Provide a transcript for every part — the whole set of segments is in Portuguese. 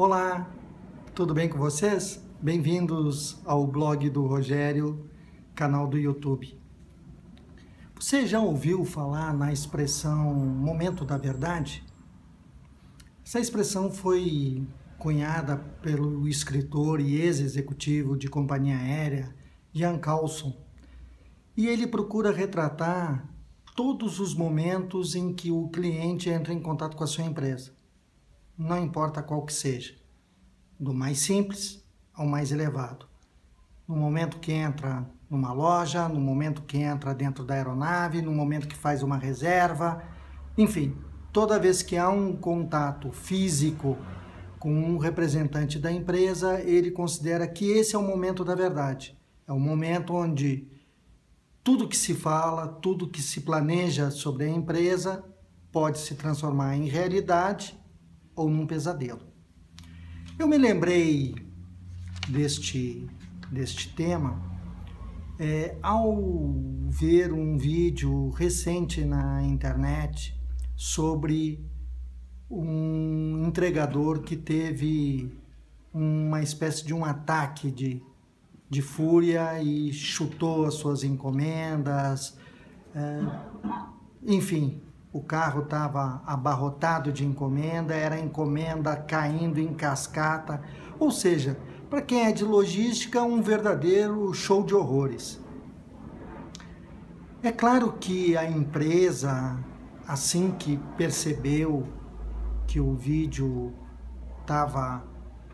Olá, tudo bem com vocês? Bem-vindos ao blog do Rogério, canal do YouTube. Você já ouviu falar na expressão momento da verdade? Essa expressão foi cunhada pelo escritor e ex-executivo de companhia aérea Ian Carlson, e ele procura retratar todos os momentos em que o cliente entra em contato com a sua empresa, não importa qual que seja, do mais simples ao mais elevado. No momento que entra numa loja, no momento que entra dentro da aeronave, no momento que faz uma reserva, enfim, toda vez que há um contato físico com um representante da empresa, ele considera que esse é o momento da verdade. É o momento onde tudo que se fala, tudo que se planeja sobre a empresa pode se transformar em realidade ou num pesadelo. Eu me lembrei deste, deste tema é, ao ver um vídeo recente na internet sobre um entregador que teve uma espécie de um ataque de, de fúria e chutou as suas encomendas. É, enfim, o carro estava abarrotado de encomenda, era encomenda caindo em cascata, ou seja, para quem é de logística, um verdadeiro show de horrores. É claro que a empresa, assim que percebeu que o vídeo estava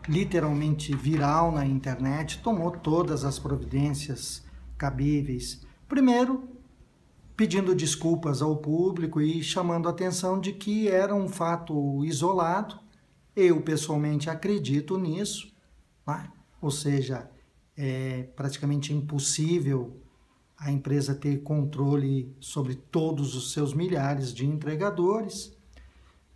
literalmente viral na internet, tomou todas as providências cabíveis. Primeiro, pedindo desculpas ao público e chamando a atenção de que era um fato isolado. Eu pessoalmente acredito nisso né? ou seja, é praticamente impossível a empresa ter controle sobre todos os seus milhares de entregadores.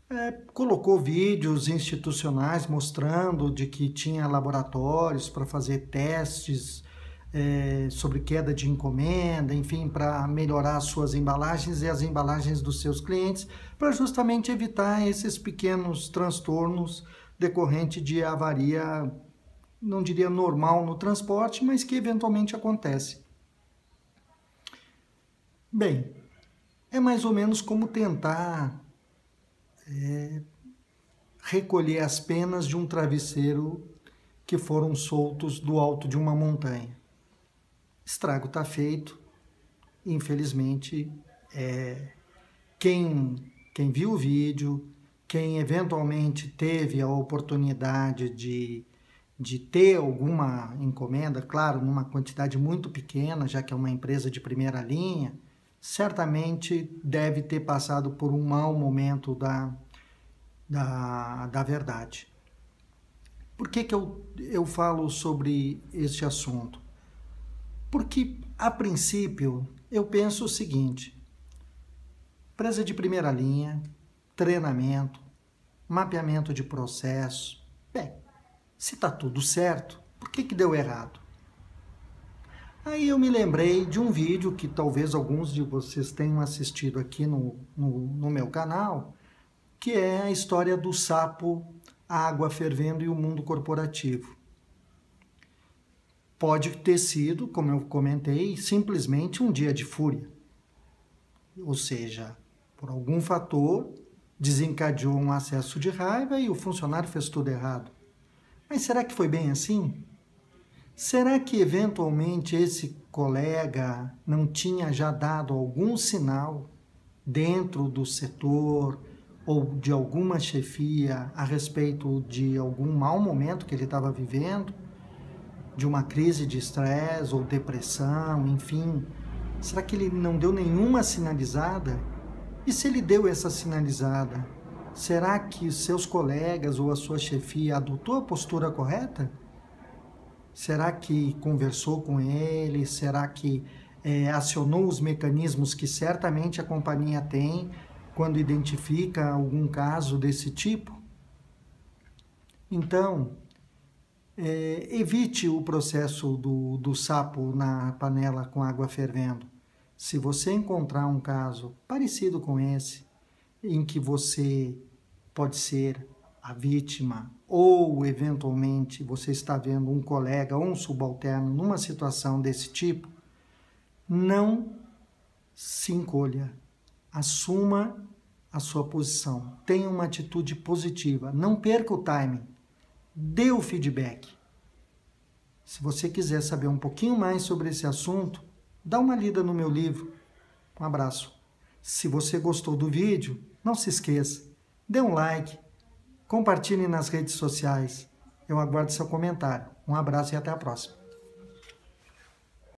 É, colocou vídeos institucionais mostrando de que tinha laboratórios para fazer testes é, sobre queda de encomenda, enfim, para melhorar as suas embalagens e as embalagens dos seus clientes, para justamente evitar esses pequenos transtornos decorrentes de avaria não diria normal no transporte, mas que eventualmente acontece. Bem, é mais ou menos como tentar é, recolher as penas de um travesseiro que foram soltos do alto de uma montanha. Estrago está feito, infelizmente, é, quem, quem viu o vídeo, quem eventualmente teve a oportunidade de de ter alguma encomenda, claro, numa quantidade muito pequena, já que é uma empresa de primeira linha, certamente deve ter passado por um mau momento da, da, da verdade. Por que, que eu, eu falo sobre este assunto? Porque, a princípio, eu penso o seguinte: empresa de primeira linha, treinamento, mapeamento de processo. Bem, se está tudo certo, por que, que deu errado? Aí eu me lembrei de um vídeo que talvez alguns de vocês tenham assistido aqui no, no, no meu canal, que é a história do sapo, a água fervendo e o mundo corporativo. Pode ter sido, como eu comentei, simplesmente um dia de fúria. Ou seja, por algum fator, desencadeou um acesso de raiva e o funcionário fez tudo errado. Mas será que foi bem assim? Será que eventualmente esse colega não tinha já dado algum sinal dentro do setor ou de alguma chefia a respeito de algum mau momento que ele estava vivendo? De uma crise de estresse ou depressão, enfim? Será que ele não deu nenhuma sinalizada? E se ele deu essa sinalizada, Será que seus colegas ou a sua chefia adotou a postura correta? Será que conversou com ele? Será que é, acionou os mecanismos que certamente a companhia tem quando identifica algum caso desse tipo? Então, é, evite o processo do, do sapo na panela com água fervendo. Se você encontrar um caso parecido com esse, em que você pode ser a vítima, ou eventualmente você está vendo um colega ou um subalterno numa situação desse tipo, não se encolha, assuma a sua posição, tenha uma atitude positiva, não perca o timing, dê o feedback. Se você quiser saber um pouquinho mais sobre esse assunto, dá uma lida no meu livro. Um abraço. Se você gostou do vídeo, não se esqueça, dê um like, compartilhe nas redes sociais. Eu aguardo seu comentário. Um abraço e até a próxima.